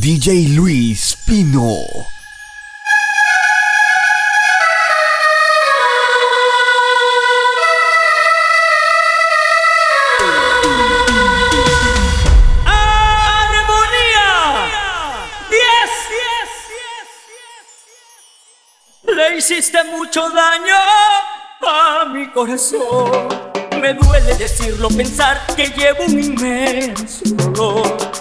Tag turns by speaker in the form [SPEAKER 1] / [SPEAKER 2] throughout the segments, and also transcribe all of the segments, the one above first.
[SPEAKER 1] DJ Luis Pino.
[SPEAKER 2] Hiciste mucho daño a mi corazón. Me duele decirlo, pensar que llevo un inmenso dolor.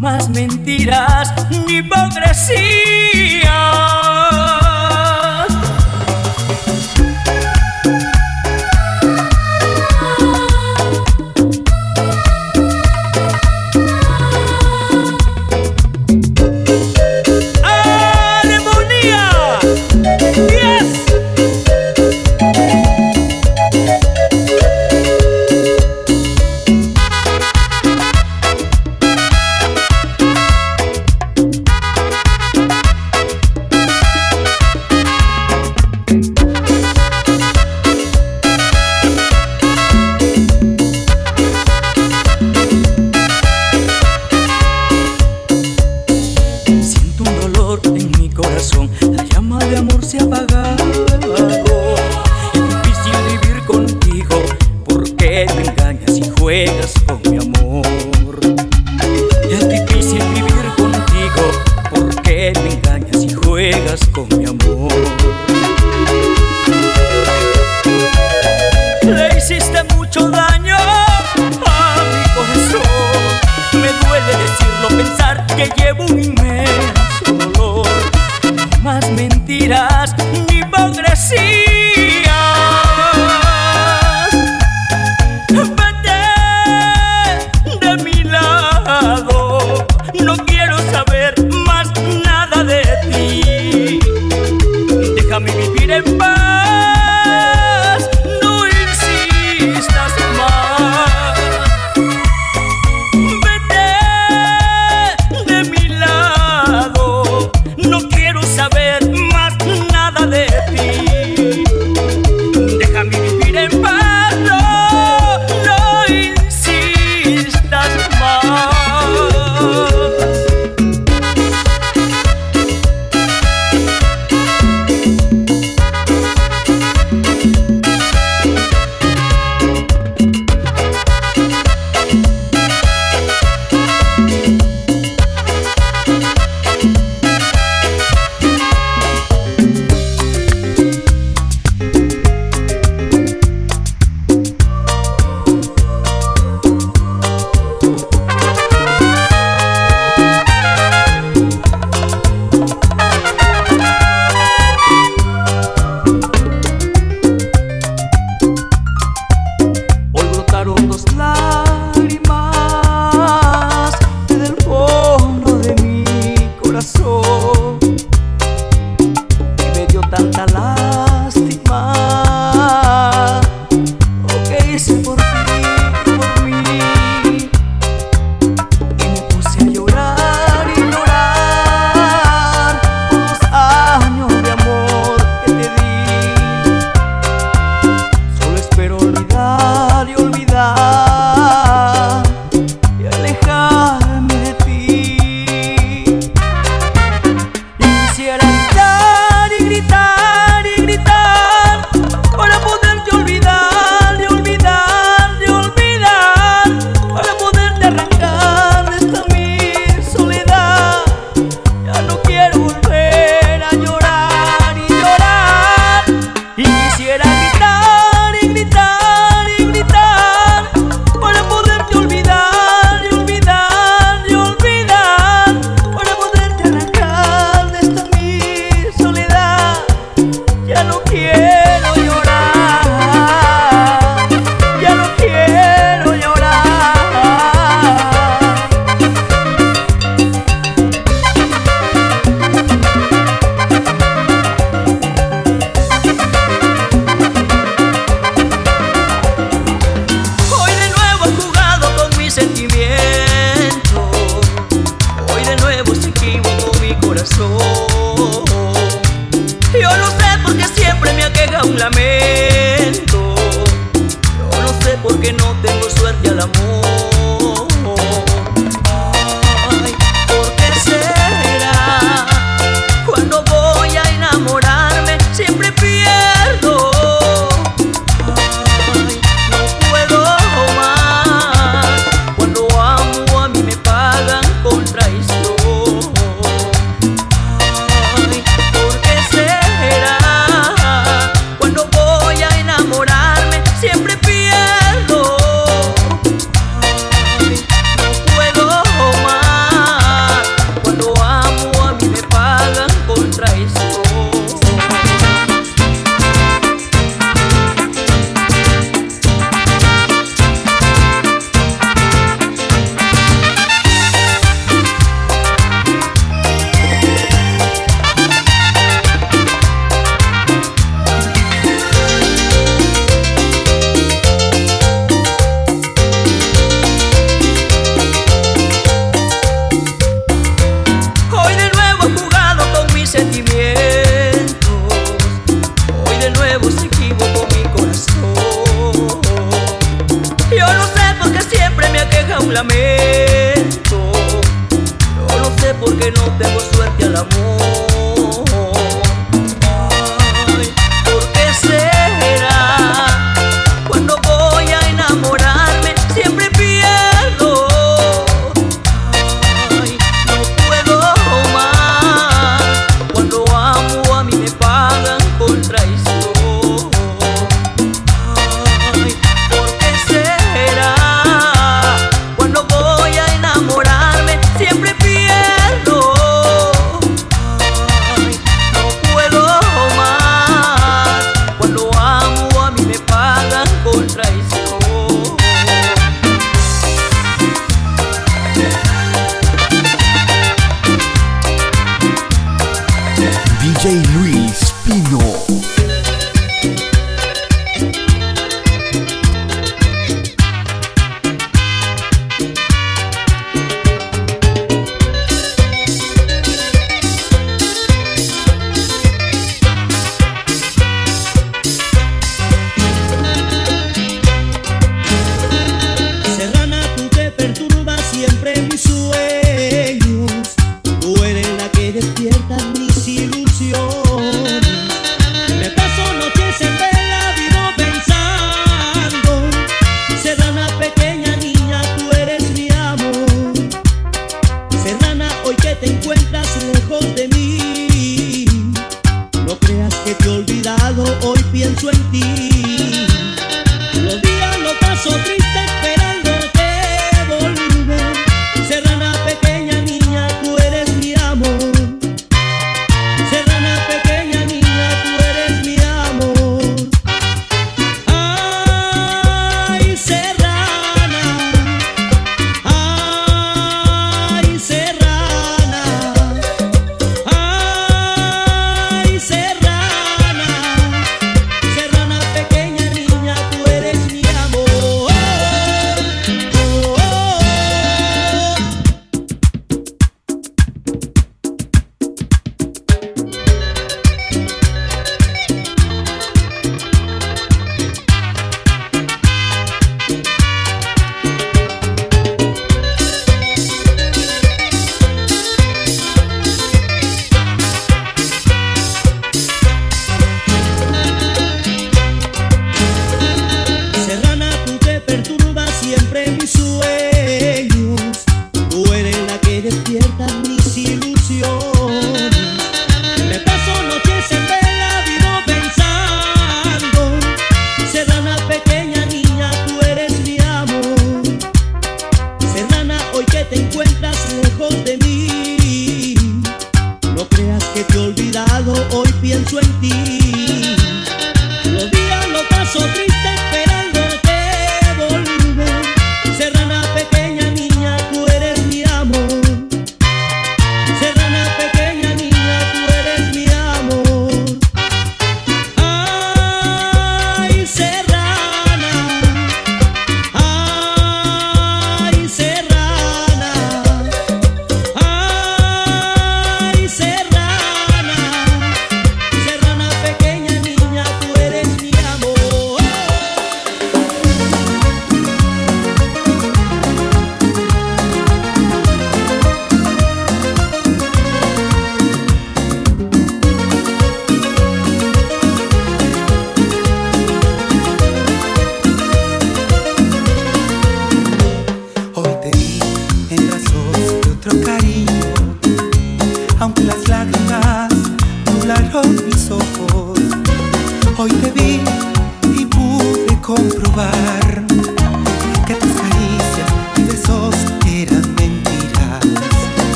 [SPEAKER 2] Más mentiras ni hipocresía.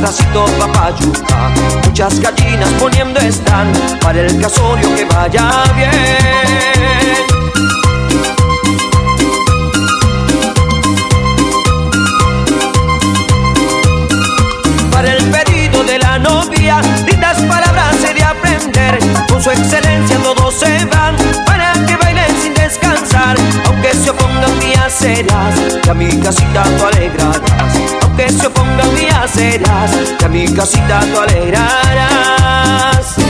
[SPEAKER 2] Casa atrásito papayuca. Muchas gallinas poniendo están para el casorio que vaya bien. Para el pedido de la novia, lindas palabras he de aprender. Con su excelencia todos se van para que
[SPEAKER 3] bailen sin descansar. Aunque se opongan mías serás, que a mi casita tú alegrarás. Se opongan mías serás, que a mi casita tú alegrarás.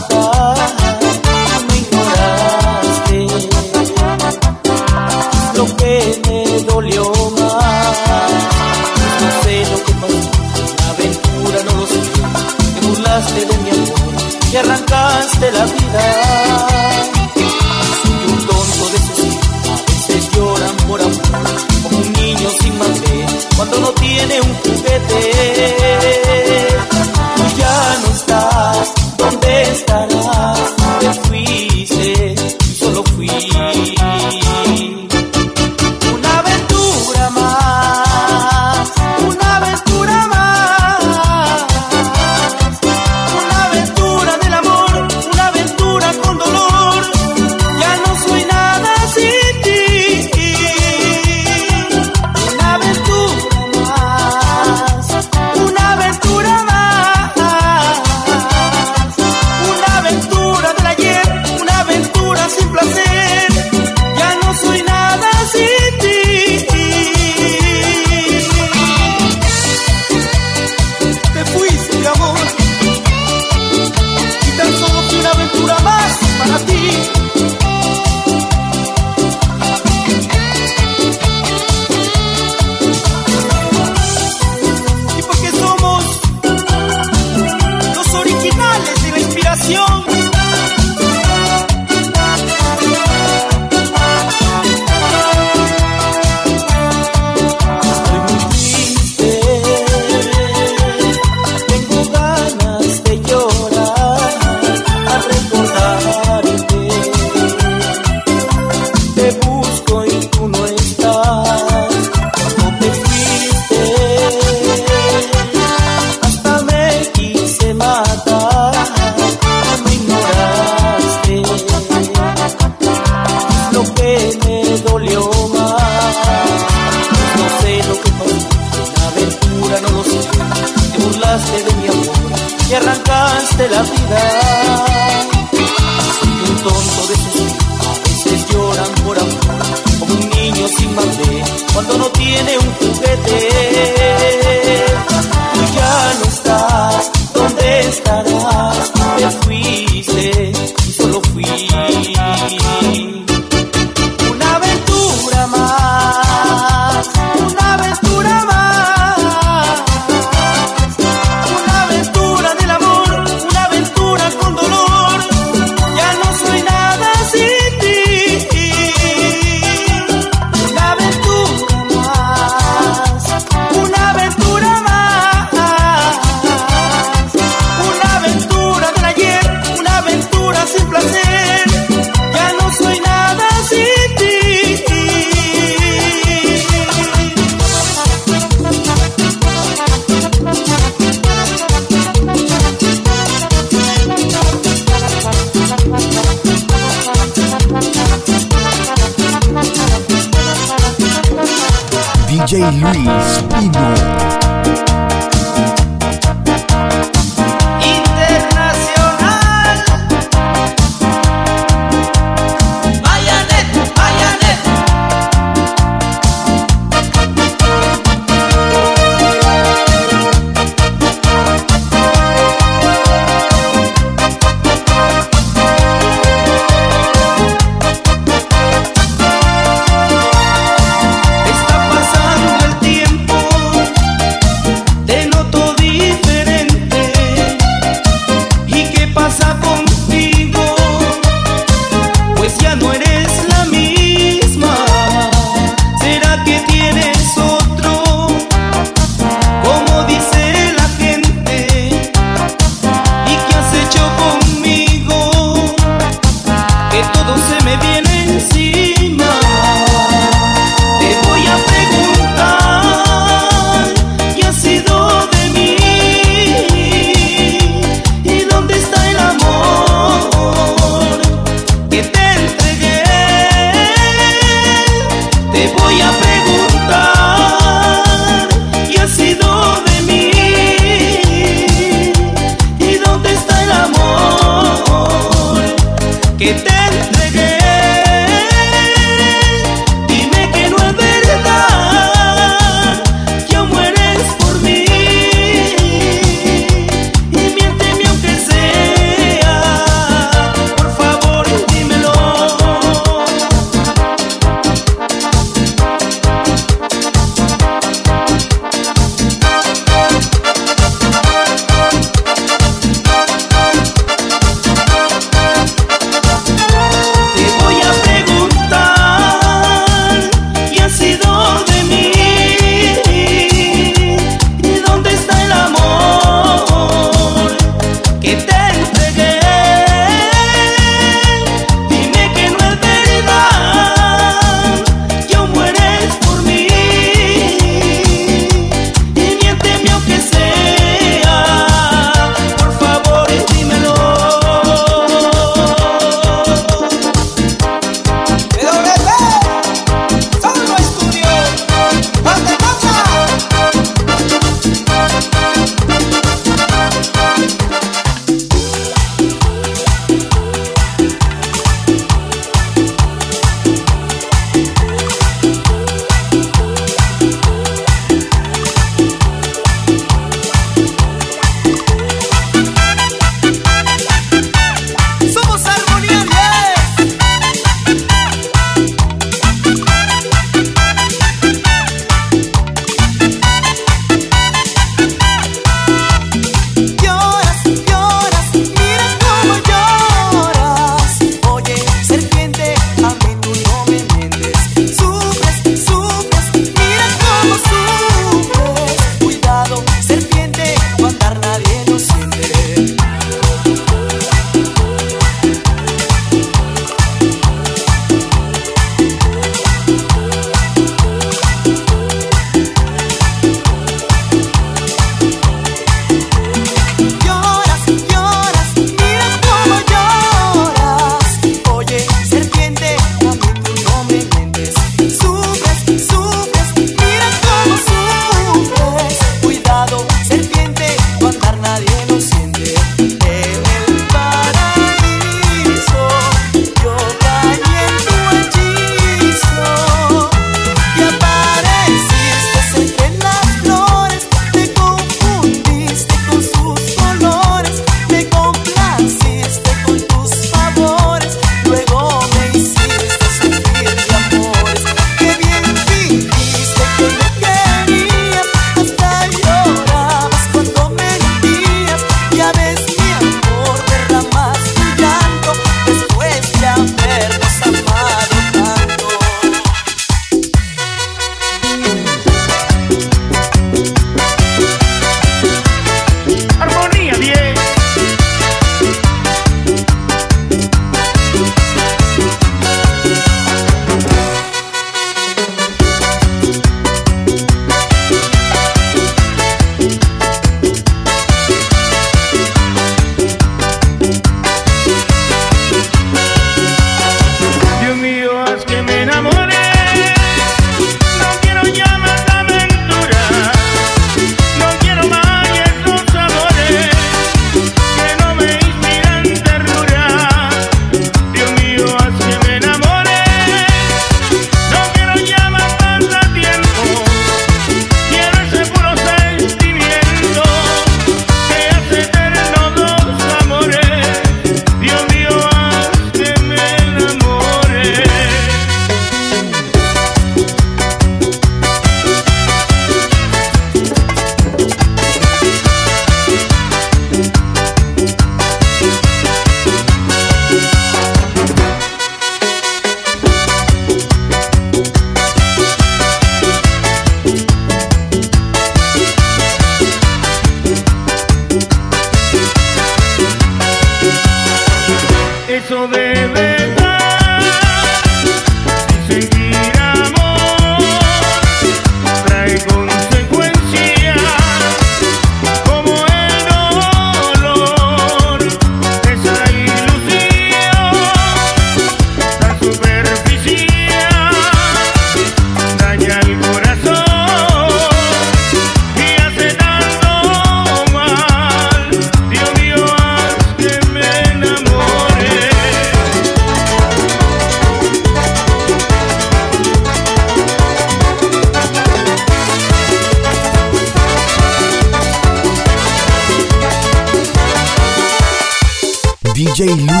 [SPEAKER 1] DJ Luis